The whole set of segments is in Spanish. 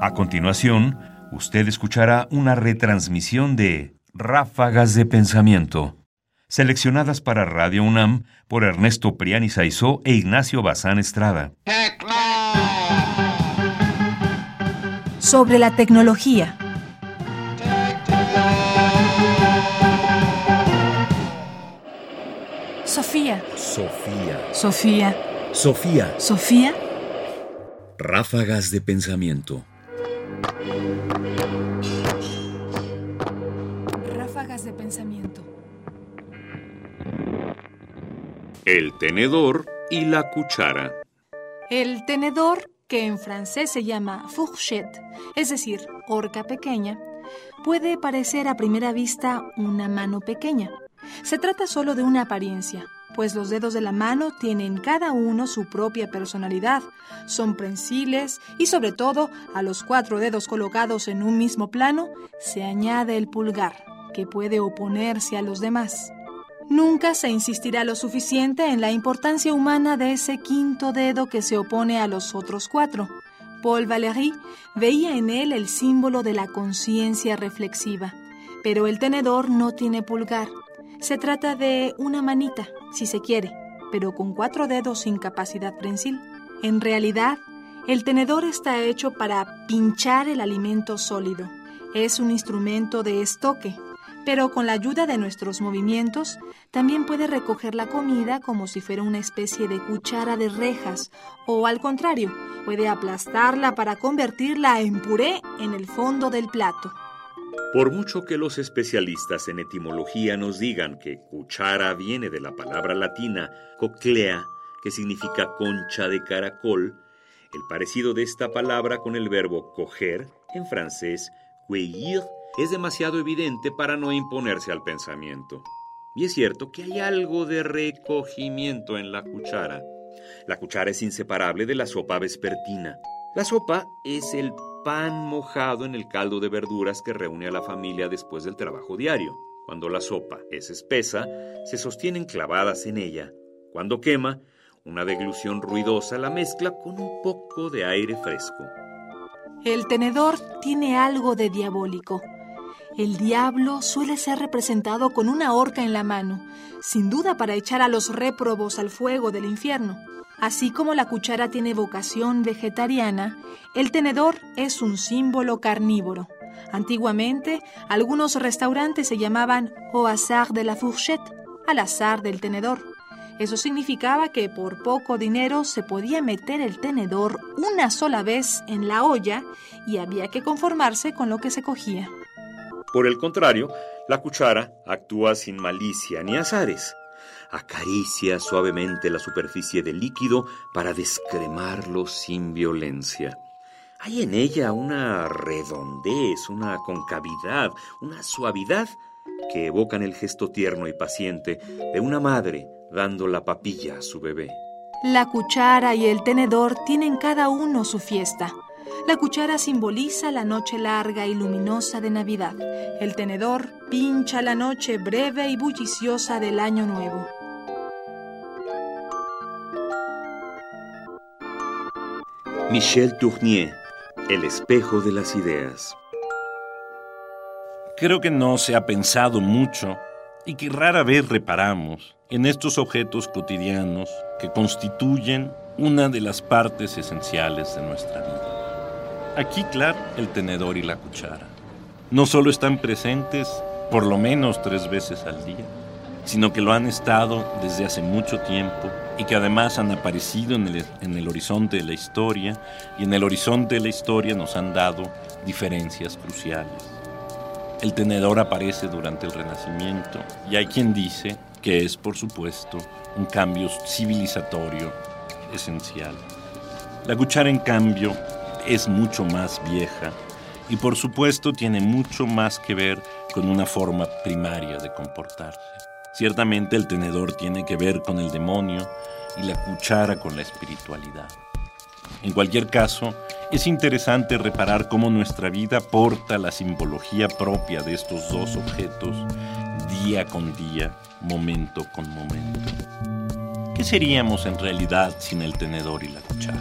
A continuación, usted escuchará una retransmisión de Ráfagas de Pensamiento, seleccionadas para Radio UNAM por Ernesto Priani Saizó e Ignacio Bazán Estrada. Sobre la tecnología. Sofía. Sofía. Sofía. Sofía. Sofía. Ráfagas de pensamiento. Ráfagas de pensamiento. El tenedor y la cuchara. El tenedor, que en francés se llama fourchette, es decir, horca pequeña, puede parecer a primera vista una mano pequeña. Se trata solo de una apariencia, pues los dedos de la mano tienen cada uno su propia personalidad, son prensiles y sobre todo a los cuatro dedos colocados en un mismo plano se añade el pulgar, que puede oponerse a los demás. Nunca se insistirá lo suficiente en la importancia humana de ese quinto dedo que se opone a los otros cuatro. Paul Valéry veía en él el símbolo de la conciencia reflexiva, pero el tenedor no tiene pulgar. Se trata de una manita, si se quiere, pero con cuatro dedos sin capacidad prensil. En realidad, el tenedor está hecho para pinchar el alimento sólido. Es un instrumento de estoque, pero con la ayuda de nuestros movimientos también puede recoger la comida como si fuera una especie de cuchara de rejas o al contrario, puede aplastarla para convertirla en puré en el fondo del plato. Por mucho que los especialistas en etimología nos digan que cuchara viene de la palabra latina coclea, que significa concha de caracol, el parecido de esta palabra con el verbo coger, en francés, cueillir, es demasiado evidente para no imponerse al pensamiento. Y es cierto que hay algo de recogimiento en la cuchara. La cuchara es inseparable de la sopa vespertina. La sopa es el pan mojado en el caldo de verduras que reúne a la familia después del trabajo diario. Cuando la sopa es espesa, se sostienen clavadas en ella. Cuando quema, una deglución ruidosa la mezcla con un poco de aire fresco. El tenedor tiene algo de diabólico. El diablo suele ser representado con una horca en la mano, sin duda para echar a los réprobos al fuego del infierno. Así como la cuchara tiene vocación vegetariana, el tenedor es un símbolo carnívoro. Antiguamente, algunos restaurantes se llamaban au hasard de la fourchette, al azar del tenedor. Eso significaba que por poco dinero se podía meter el tenedor una sola vez en la olla y había que conformarse con lo que se cogía. Por el contrario, la cuchara actúa sin malicia ni azares acaricia suavemente la superficie del líquido para descremarlo sin violencia. Hay en ella una redondez, una concavidad, una suavidad que evocan el gesto tierno y paciente de una madre dando la papilla a su bebé. La cuchara y el tenedor tienen cada uno su fiesta. La cuchara simboliza la noche larga y luminosa de Navidad. El tenedor pincha la noche breve y bulliciosa del Año Nuevo. Michel Tournier, El espejo de las ideas. Creo que no se ha pensado mucho y que rara vez reparamos en estos objetos cotidianos que constituyen una de las partes esenciales de nuestra vida. Aquí, claro, el tenedor y la cuchara. No solo están presentes por lo menos tres veces al día, sino que lo han estado desde hace mucho tiempo y que además han aparecido en el, en el, horizonte de la historia y en el horizonte de la historia nos han dado diferencias cruciales. El tenedor aparece durante el Renacimiento y hay quien dice que es, por supuesto, un cambio civilizatorio esencial. La cuchara, en cambio, es mucho más vieja y, por supuesto, tiene mucho más que ver con una forma primaria de comportarse. Ciertamente el tenedor tiene que ver con el demonio y la cuchara con la espiritualidad. En cualquier caso, es interesante reparar cómo nuestra vida porta la simbología propia de estos dos objetos día con día, momento con momento. ¿Qué seríamos en realidad sin el tenedor y la cuchara?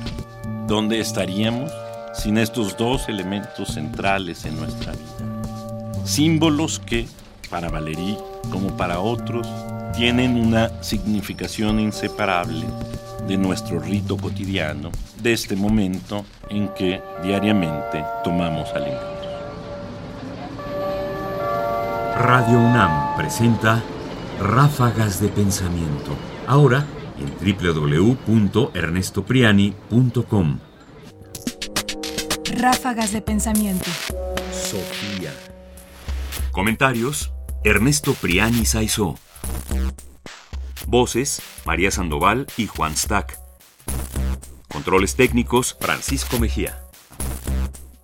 ¿Dónde estaríamos sin estos dos elementos centrales en nuestra vida. Símbolos que, para Valéry como para otros, tienen una significación inseparable de nuestro rito cotidiano, de este momento en que diariamente tomamos alimentos. Radio UNAM presenta Ráfagas de Pensamiento. Ahora en www.ernestopriani.com. Ráfagas de Pensamiento. Sofía. Comentarios: Ernesto Priani Saizó. Voces: María Sandoval y Juan Stack. Controles técnicos: Francisco Mejía.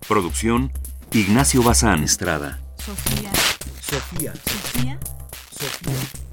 Producción: Ignacio Bazán Estrada. Sofía. Sofía. Sofía. Sofía.